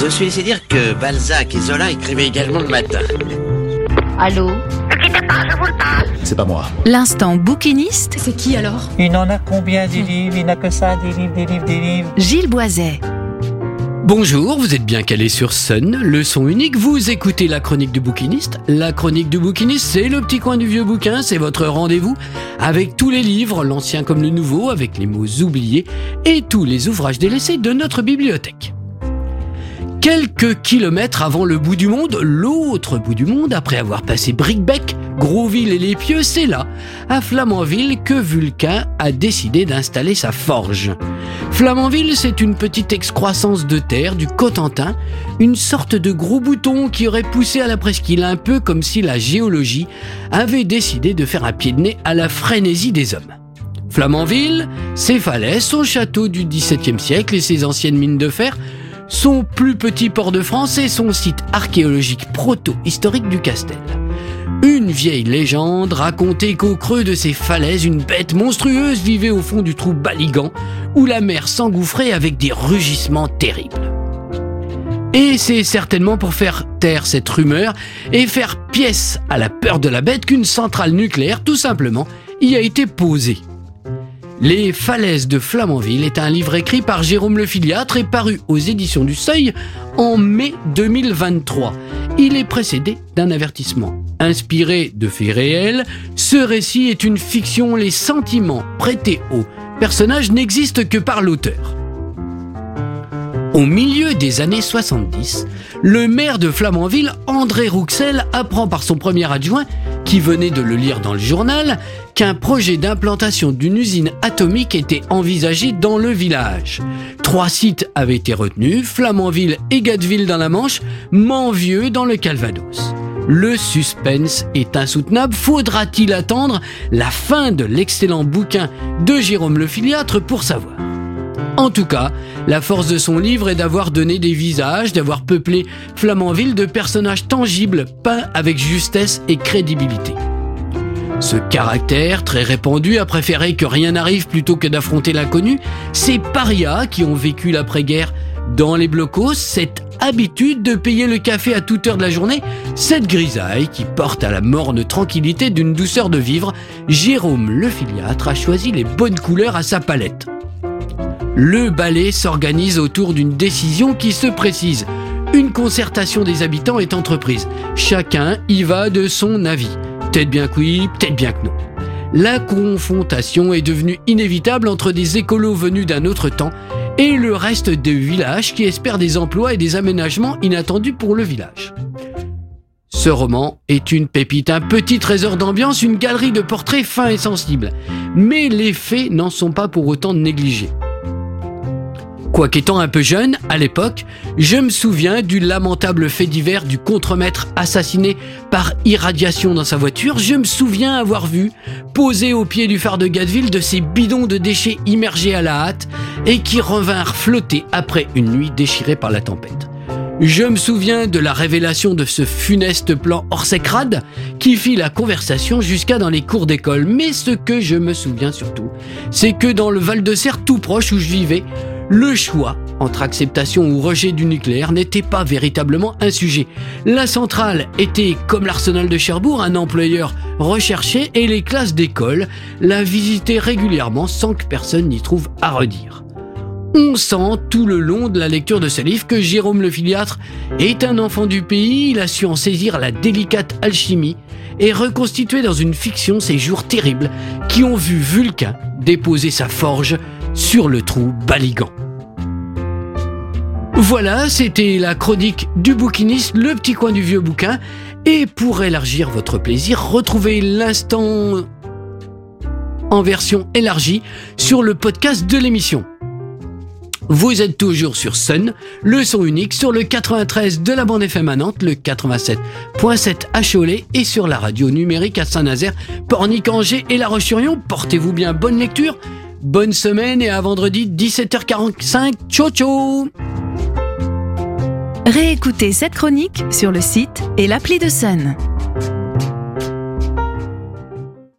Je suis laissé dire que Balzac et Zola écrivaient également le matin. Allô C'est pas moi. L'instant bouquiniste, C'est qui alors Il en a combien des livres? Il n'a que ça, des livres, des livres, des livres. Gilles Boiset. Bonjour, vous êtes bien calé sur Sun, le son unique, vous écoutez la chronique du bouquiniste. La chronique du bouquiniste, c'est le petit coin du vieux bouquin, c'est votre rendez-vous avec tous les livres, l'ancien comme le nouveau, avec les mots oubliés et tous les ouvrages délaissés de notre bibliothèque. Quelques kilomètres avant le bout du monde, l'autre bout du monde, après avoir passé Bricbec, Grosville et Les Pieux, c'est là, à Flamanville, que Vulcain a décidé d'installer sa forge. Flamanville, c'est une petite excroissance de terre du Cotentin, une sorte de gros bouton qui aurait poussé à la presqu'île un peu comme si la géologie avait décidé de faire un pied de nez à la frénésie des hommes. Flamanville, ses falaises, son château du XVIIe siècle et ses anciennes mines de fer, son plus petit port de France et son site archéologique proto-historique du Castel. Une vieille légende racontait qu'au creux de ces falaises, une bête monstrueuse vivait au fond du trou Baligan, où la mer s'engouffrait avec des rugissements terribles. Et c'est certainement pour faire taire cette rumeur et faire pièce à la peur de la bête qu'une centrale nucléaire, tout simplement, y a été posée. Les falaises de Flamanville est un livre écrit par Jérôme Le Filiatre et paru aux éditions du Seuil en mai 2023. Il est précédé d'un avertissement. Inspiré de faits réels, ce récit est une fiction. Les sentiments prêtés aux personnages n'existent que par l'auteur. Au milieu des années 70, le maire de Flamanville, André Rouxel, apprend par son premier adjoint, qui venait de le lire dans le journal, qu'un projet d'implantation d'une usine atomique était envisagé dans le village. Trois sites avaient été retenus, Flamanville et Gatteville dans la Manche, Manvieux dans le Calvados. Le suspense est insoutenable. Faudra-t-il attendre la fin de l'excellent bouquin de Jérôme Le Filiatre pour savoir? En tout cas, la force de son livre est d'avoir donné des visages, d'avoir peuplé Flamanville de personnages tangibles, peints avec justesse et crédibilité. Ce caractère très répandu a préféré que rien n'arrive plutôt que d'affronter l'inconnu. Ces parias qui ont vécu l'après-guerre dans les blocos, cette habitude de payer le café à toute heure de la journée, cette grisaille qui porte à la morne tranquillité d'une douceur de vivre, Jérôme Le Filiatre a choisi les bonnes couleurs à sa palette. Le ballet s'organise autour d'une décision qui se précise. Une concertation des habitants est entreprise. Chacun y va de son avis. Peut-être bien que oui, peut-être bien que non. La confrontation est devenue inévitable entre des écolos venus d'un autre temps et le reste du village qui espère des emplois et des aménagements inattendus pour le village. Ce roman est une pépite, un petit trésor d'ambiance, une galerie de portraits fins et sensibles. Mais les faits n'en sont pas pour autant négligés. Quoiqu'étant un peu jeune, à l'époque, je me souviens du lamentable fait divers du contremaître assassiné par irradiation dans sa voiture. Je me souviens avoir vu, posé au pied du phare de Gatteville, de ces bidons de déchets immergés à la hâte et qui revinrent flotter après une nuit déchirée par la tempête. Je me souviens de la révélation de ce funeste plan Orsecrade qui fit la conversation jusqu'à dans les cours d'école. Mais ce que je me souviens surtout, c'est que dans le Val de Serre tout proche où je vivais, le choix entre acceptation ou rejet du nucléaire n'était pas véritablement un sujet. La centrale était, comme l'arsenal de Cherbourg, un employeur recherché et les classes d'école la visitaient régulièrement sans que personne n'y trouve à redire. On sent tout le long de la lecture de ce livre que Jérôme le Filiatre est un enfant du pays, il a su en saisir la délicate alchimie et reconstituer dans une fiction ces jours terribles qui ont vu Vulcain déposer sa forge sur le trou Baligan. Voilà, c'était la chronique du bouquiniste, le petit coin du vieux bouquin. Et pour élargir votre plaisir, retrouvez l'instant en version élargie sur le podcast de l'émission. Vous êtes toujours sur Sun, le son unique sur le 93 de la bande FM le 87.7 à Cholet et sur la radio numérique à Saint-Nazaire, Pornic, Angers et La Roche-sur-Yon. Portez-vous bien, bonne lecture, bonne semaine et à vendredi 17h45. Ciao ciao Réécoutez cette chronique sur le site et l'appli de Sun.